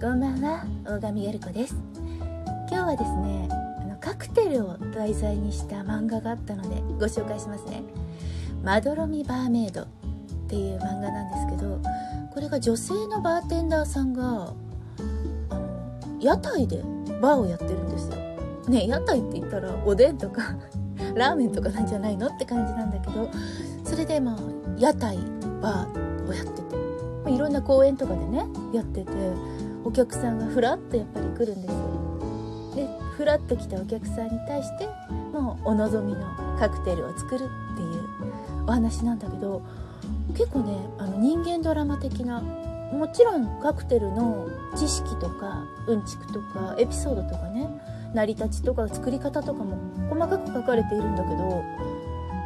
こんばんは大神やる子です。今日はですねあのカクテルを題材にした漫画があったのでご紹介しますね。まどろみバーメイドっていう漫画なんですけどこれが女性のバーテンダーさんがあの屋台でバーをやってるんですよ。ね屋台って言ったらおでんとか ラーメンとかなんじゃないのって感じなんだけどそれでまあ屋台バーをやってていろんな公園とかでねやっててお客さんがふらっとやっぱり来るんですよでふらっと来たお客さんに対してもうお望みのカクテルを作るっていうお話なんだけど結構ねあの人間ドラマ的なもちろんカクテルの知識とかうんちくとかエピソードとかね成り立ちとか作り方とかも細かく書かれているんだけど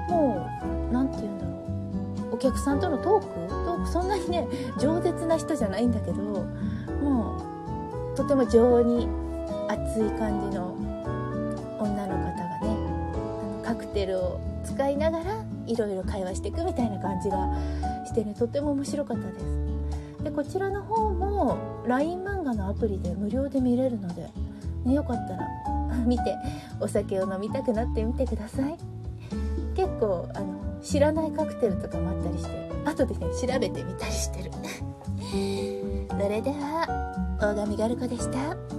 もう何て言うんだろうお客さんとのトークトークそんなにね饒舌な人じゃないんだけどもうとても情に熱い感じの女の方がねカクテルを使いながらいろいろ会話していくみたいな感じがしてねとても面白かったです。でこちらの方も LINE 漫画のアプリで無料で見れるので、ね、よかったら 見てお酒を飲みたくなってみてください。結構あの知らないカクテルとかもあったりして後でね調べてみたりしてる。それでは大神ガルコでした。